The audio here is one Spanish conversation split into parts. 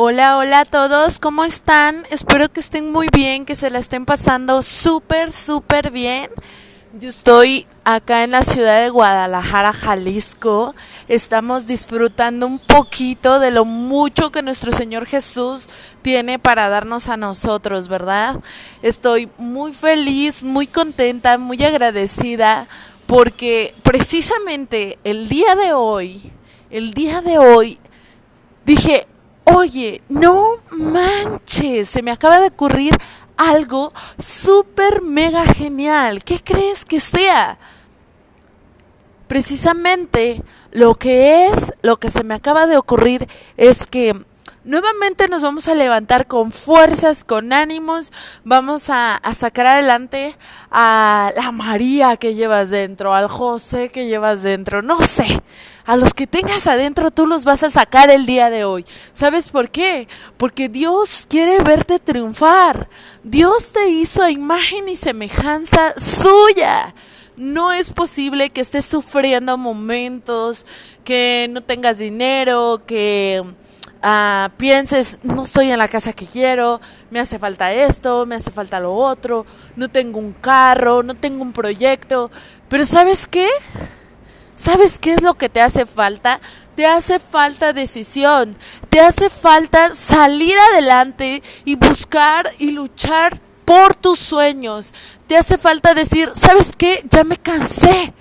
Hola, hola a todos, ¿cómo están? Espero que estén muy bien, que se la estén pasando súper, súper bien. Yo estoy acá en la ciudad de Guadalajara, Jalisco. Estamos disfrutando un poquito de lo mucho que nuestro Señor Jesús tiene para darnos a nosotros, ¿verdad? Estoy muy feliz, muy contenta, muy agradecida porque precisamente el día de hoy, el día de hoy, dije, Oye, no manches, se me acaba de ocurrir algo súper mega genial. ¿Qué crees que sea? Precisamente lo que es, lo que se me acaba de ocurrir es que nuevamente nos vamos a levantar con fuerzas, con ánimos, vamos a, sacar adelante a la María que llevas dentro, al José que llevas dentro, no sé, a los que tengas adentro tú los vas a sacar el día de hoy. ¿Sabes por qué? Porque Dios quiere verte triunfar. Dios te hizo a imagen y semejanza suya. No es posible que estés sufriendo momentos, que no tengas dinero, que uh, pienses, no estoy en la casa que quiero, me hace falta esto, me hace falta lo otro, no tengo un carro, no tengo un proyecto. Pero ¿sabes qué? ¿Sabes qué es lo que te hace falta? Te hace falta decisión, te hace falta salir adelante y buscar y luchar por tus sueños. Te hace falta decir, ¿sabes qué? Ya me cansé.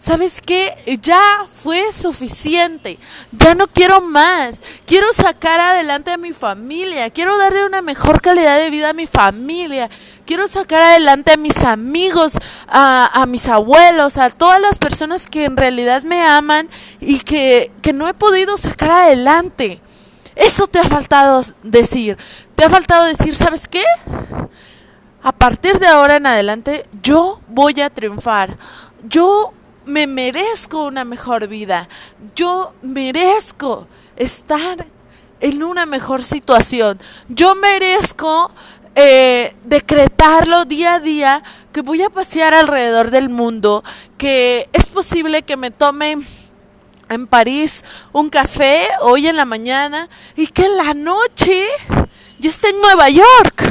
¿Sabes qué? Ya fue suficiente, ya no quiero más, quiero sacar adelante a mi familia, quiero darle una mejor calidad de vida a mi familia, quiero sacar adelante a mis amigos, a, mis abuelos, a todas las personas que en realidad me aman y que, que no he podido sacar adelante. Eso te ha faltado decir, te ha faltado decir, ¿sabes qué? A partir de ahora en adelante yo voy a triunfar. Yo me merezco una mejor vida, yo merezco estar en una mejor situación, yo merezco eh, decretarlo día a día que voy a pasear alrededor del mundo, que es posible que me tome en París un café hoy en la mañana y que en la noche yo esté en Nueva York.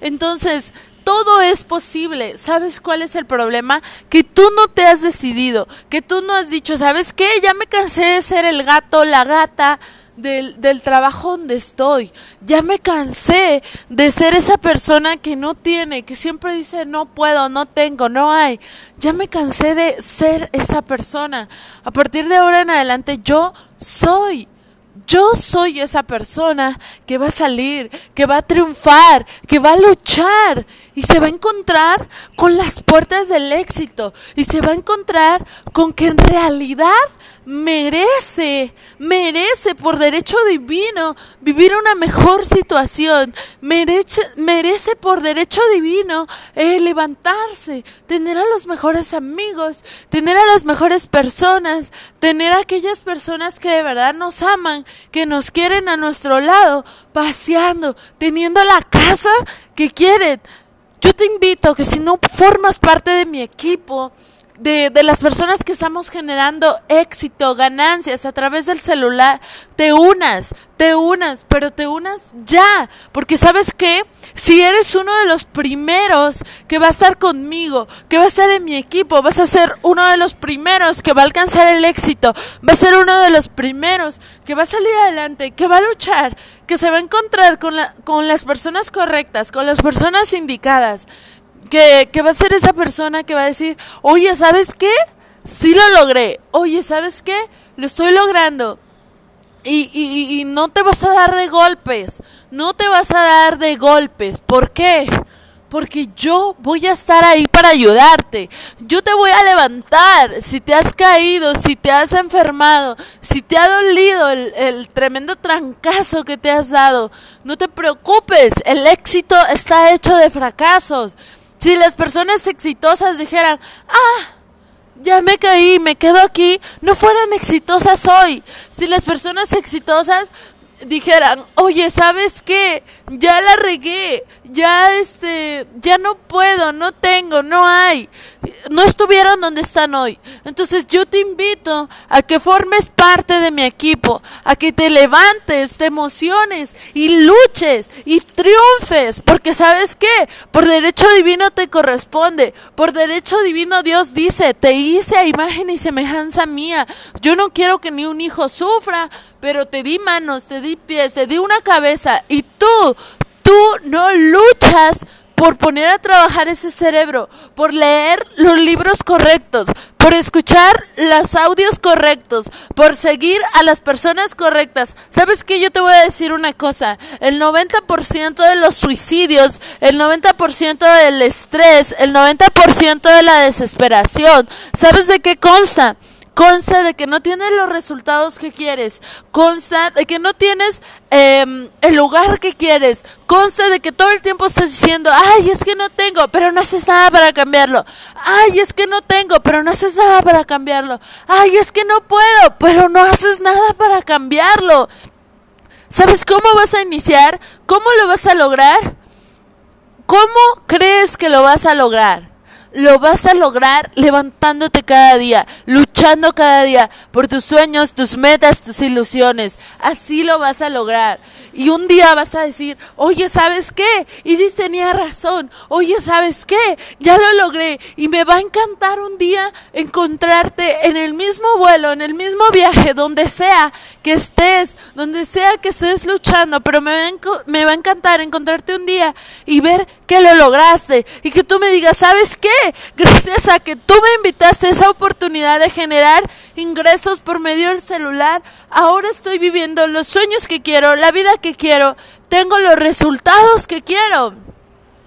Entonces, todo es posible. ¿Sabes cuál es el problema? Que tú no te has decidido, que tú no has dicho, ¿sabes qué? Ya me cansé de ser el gato, la gata. Del, del trabajo donde estoy. Ya me cansé de ser esa persona que no tiene, que siempre dice no puedo, no tengo, no hay. Ya me cansé de ser esa persona. A partir de ahora en adelante yo soy yo soy esa persona que va a salir, que va a triunfar, que va a luchar y se va a encontrar con las puertas del éxito y se va a encontrar con que en realidad merece, merece por derecho divino vivir una mejor situación, merece, merece por derecho divino eh, levantarse, tener a los mejores amigos, tener a las mejores personas, tener a aquellas personas que de verdad nos aman, que nos quieren a nuestro lado, paseando, teniendo la casa que quieren. Yo te invito que si no formas parte de mi equipo, de, de, las personas que estamos generando éxito, ganancias a través del celular, te unas, te unas, pero te unas ya, porque sabes que si eres uno de los primeros que va a estar conmigo, que va a estar en mi equipo, vas a ser uno de los primeros que va a alcanzar el éxito, va a ser uno de los primeros que va a salir adelante, que va a luchar, que se va a encontrar con, la, con las personas correctas, con las personas indicadas que, va a ser esa persona que va a decir, oye, ¿sabes qué? Sí lo logré. Oye, ¿sabes qué? Lo estoy logrando. Y, no te vas a dar de golpes. No te vas a dar de golpes. ¿Por qué? Porque yo voy a estar ahí para ayudarte. Yo te voy a levantar. Si te has caído, si te has enfermado, si te ha dolido el, el tremendo trancazo que te has dado, no te preocupes. El éxito está hecho de fracasos. Si las personas exitosas dijeran, ah, ya me caí, me quedo aquí, no fueran exitosas hoy. Si las personas exitosas dijeran, oye, ¿sabes qué? Ya la regué, ya este, ya no puedo, no tengo, no hay, no estuvieron donde están hoy. Entonces yo te invito a que formes parte de mi equipo, a que te levantes, te emociones y luches y triunfes, porque sabes qué, por derecho divino te corresponde, por derecho divino Dios dice, te hice a imagen y semejanza mía. Yo no quiero que ni un hijo sufra, pero te di manos, te di pies, te di una cabeza y tú, tú no luchas por poner a trabajar ese cerebro, por leer los libros correctos, por escuchar los audios correctos, por seguir a las personas correctas. ¿Sabes qué? Yo te voy a decir una cosa. El 90% de los suicidios, el 90% del estrés, el 90% de la desesperación, ¿sabes de qué consta? Consta de que no tienes los resultados que quieres, consta de que no tienes em, el lugar que quieres, consta de que todo el tiempo estás diciendo, ay, es que no tengo, pero no haces nada para cambiarlo, ay, es que no tengo, pero no haces nada para cambiarlo, ay, es que no puedo, pero no haces nada para cambiarlo. ¿Sabes cómo vas a iniciar? ¿Cómo lo vas a lograr? ¿Cómo crees que lo vas a lograr? lo vas a lograr levantándote cada día, luchando cada día por tus sueños, tus metas, tus ilusiones. Así lo vas a lograr. Y un día vas a decir, oye, ¿sabes qué? Iris tenía razón. Oye, ¿sabes qué? Ya lo logré. Y me va a encantar un día encontrarte en el mismo vuelo, en el mismo viaje, donde sea que estés, donde sea que estés luchando. Pero me va, a encantar encontrarte un día y ver que lo lograste. Y que tú me digas, ¿sabes qué? Gracias a que tú me invitaste a esa oportunidad de generar ingresos por medio del celular, ahora estoy viviendo los sueños que quiero, la vida que quiero, tengo los resultados que quiero.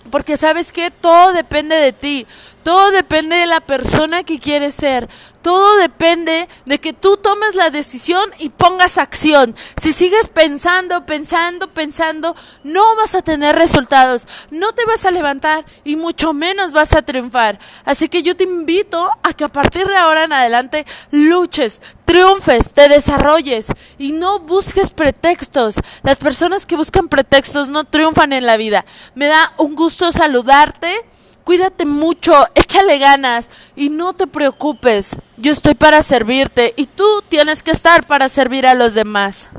Porque sabes que todo depende de ti. Todo depende de la persona que quieres ser. Todo depende de que tú tomes la decisión y pongas acción. Si sigues pensando, pensando, pensando, no vas a tener resultados. No te vas a levantar y mucho menos vas a triunfar. Así que yo te invito a que a partir de ahora en adelante luches, triunfes, te desarrolles y no busques pretextos. Las personas que buscan pretextos no triunfan en la vida. Me da un gusto saludarte cuídate mucho, échale ganas y no te preocupes. Yo estoy para servirte y tú tienes que estar para servir a los demás.